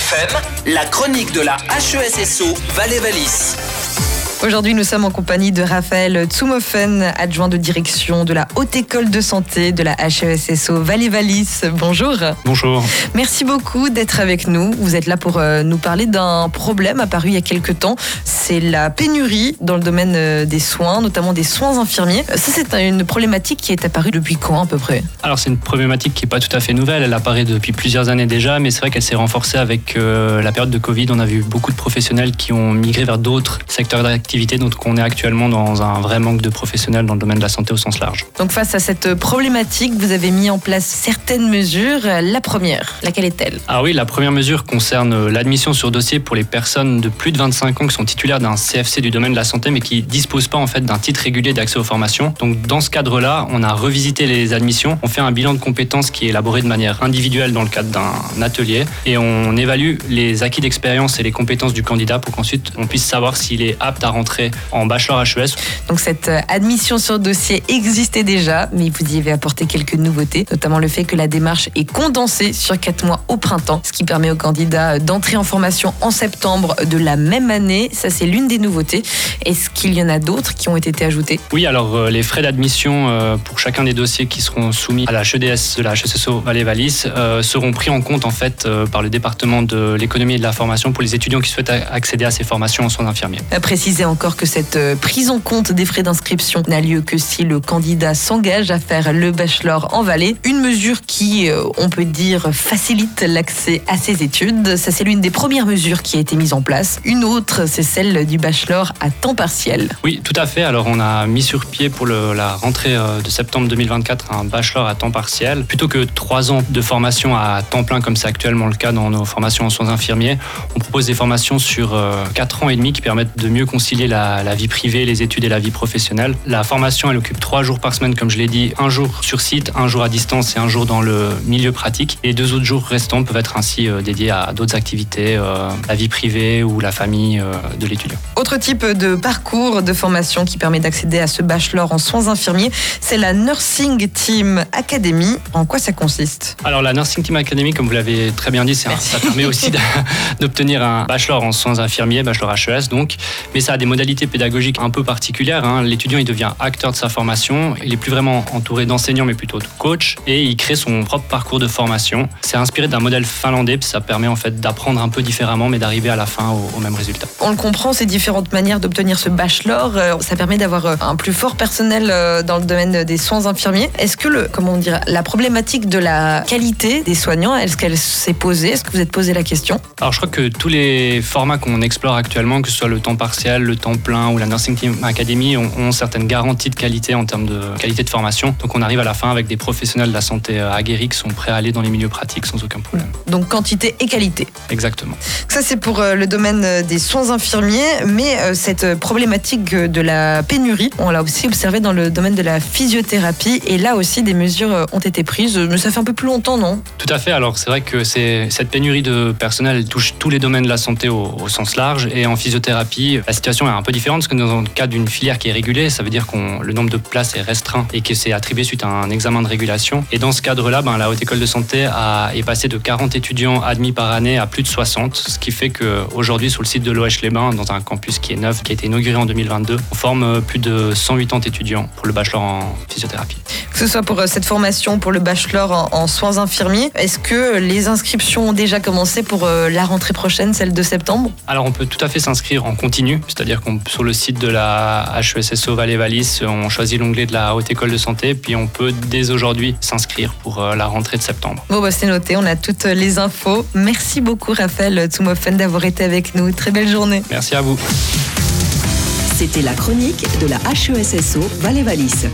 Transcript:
FM, la chronique de la HESSO Valais-Valis. Aujourd'hui, nous sommes en compagnie de Raphaël Tsumofen, adjoint de direction de la Haute École de Santé de la HESSO Valais-Valis. Bonjour. Bonjour. Merci beaucoup d'être avec nous. Vous êtes là pour euh, nous parler d'un problème apparu il y a quelques temps. C'est la pénurie dans le domaine euh, des soins, notamment des soins infirmiers. Ça, c'est une problématique qui est apparue depuis quand à peu près? Alors, c'est une problématique qui n'est pas tout à fait nouvelle. Elle apparaît depuis plusieurs années déjà, mais c'est vrai qu'elle s'est renforcée avec euh, la période de Covid. On a vu beaucoup de professionnels qui ont migré vers d'autres secteurs d'activité donc on est actuellement dans un vrai manque de professionnels dans le domaine de la santé au sens large. Donc face à cette problématique, vous avez mis en place certaines mesures. La première, laquelle est-elle? Ah oui, la première mesure concerne l'admission sur dossier pour les personnes de plus de 25 ans qui sont titulaires d'un CFC du domaine de la santé mais qui disposent pas en fait d'un titre régulier d'accès aux formations. Donc dans ce cadre-là, on a revisité les admissions, on fait un bilan de compétences qui est élaboré de manière individuelle dans le cadre d'un atelier et on évalue les acquis d'expérience et les compétences du candidat pour qu'ensuite on puisse savoir s'il est apte à en bachelor HES. Donc cette euh, admission sur dossier existait déjà, mais vous y avez apporté quelques nouveautés, notamment le fait que la démarche est condensée sur quatre mois au printemps, ce qui permet aux candidats d'entrer en formation en septembre de la même année. Ça, c'est l'une des nouveautés. Est-ce qu'il y en a d'autres qui ont été ajoutés Oui, alors euh, les frais d'admission euh, pour chacun des dossiers qui seront soumis à la HEDS de la HSSO Valais-Valis seront pris en compte en fait par le département de l'économie et de la formation pour les étudiants qui souhaitent accéder à ces formations en soins infirmiers. Préciser encore que cette euh, prise en compte des frais d'inscription n'a lieu que si le candidat s'engage à faire le bachelor en Valais. Une mesure qui, euh, on peut dire, facilite l'accès à ses études. Ça, c'est l'une des premières mesures qui a été mise en place. Une autre, c'est celle du bachelor à temps partiel. Oui, tout à fait. Alors, on a mis sur pied pour la rentrée euh, de septembre 2024 un bachelor à temps partiel. Plutôt que trois ans de formation à temps plein, comme c'est actuellement le cas dans nos formations en soins infirmiers, on propose des formations sur quatre ans et demi qui permettent de mieux concilier la la, vie privée, les études et la vie professionnelle. La formation, elle occupe trois jours par semaine, comme je l'ai dit, un jour sur site, un jour à distance et un jour dans le milieu pratique. Et deux autres jours restants peuvent être ainsi euh, dédiés à d'autres activités, euh, la vie privée ou la famille euh, de l'étudiant. Autre type de parcours de formation qui permet d'accéder à ce bachelor en soins infirmiers, c'est la Nursing Team Academy. En quoi ça consiste? Alors la Nursing Team Academy, comme vous l'avez très bien dit, ça permet aussi d'obtenir un bachelor en soins infirmiers, bachelor HES donc, mais ça a des modalités pédagogique un peu particulière. Hein. L'étudiant, il devient acteur de sa formation. Il est plus vraiment entouré d'enseignants, mais plutôt de coachs. Et il crée son propre parcours de formation. C'est inspiré d'un modèle finlandais, puis ça permet en fait d'apprendre un peu différemment, mais d'arriver à la fin au, même résultat. On le comprend, ces différentes manières d'obtenir ce bachelor, euh, ça permet d'avoir euh, un plus fort personnel euh, dans le domaine des soins infirmiers. Est-ce que le, comment dire, la problématique de la qualité des soignants, est-ce qu'elle s'est posée? Est-ce que vous êtes posé la question? Alors je crois que tous les formats qu'on explore actuellement, que ce soit le temps partiel, le temps plein, ou la Nursing Team Academy ont, certaines garanties de qualité en termes de qualité de formation. Donc on arrive à la fin avec des professionnels de la santé euh, aguerris qui sont prêts à aller dans les milieux pratiques sans aucun problème. Donc quantité et qualité. Exactement. Ça c'est pour euh, le domaine euh, des soins infirmiers, mais cette problématique de la pénurie, on l'a aussi observé dans le domaine de la physiothérapie et là aussi des mesures ont été prises, mais ça fait un peu plus longtemps, non? Tout à fait. Alors c'est vrai que cette pénurie de personnel touche tous les domaines de la santé au, au sens large et en physiothérapie, la situation est un peu différente parce que dans le cadre d'une filière qui est régulée, ça veut dire que le nombre de places est restreint et que c'est attribué suite à un examen de régulation. Et dans ce cadre-là, ben, la Haute École de Santé est passée de 40 étudiants admis par année à plus de 60, ce qui fait qu'aujourd'hui, sur le site de l'OH-les-Bains, dans un campus qui est neuf, qui a été inauguré en 2022, on forme euh, plus de 180 étudiants pour le bachelor en physiothérapie. Que ce soit pour euh, cette formation, pour le bachelor en, soins infirmiers, est-ce que les inscriptions ont déjà commencé pour euh, la rentrée prochaine, celle de septembre? Alors on peut tout à fait s'inscrire en continu, c'est-à-dire qu'on sur le site de la HESSO Valais-Valis, on choisit l'onglet de la Haute École de Santé, puis on peut dès aujourd'hui s'inscrire pour euh, la rentrée de septembre. Bon, bah, c'est noté, on a toutes les infos. Merci beaucoup, Raphaël Tsumofen, d'avoir été avec nous. Très belle journée. Merci à vous. C'était la chronique de la HESSO Valais-Valis.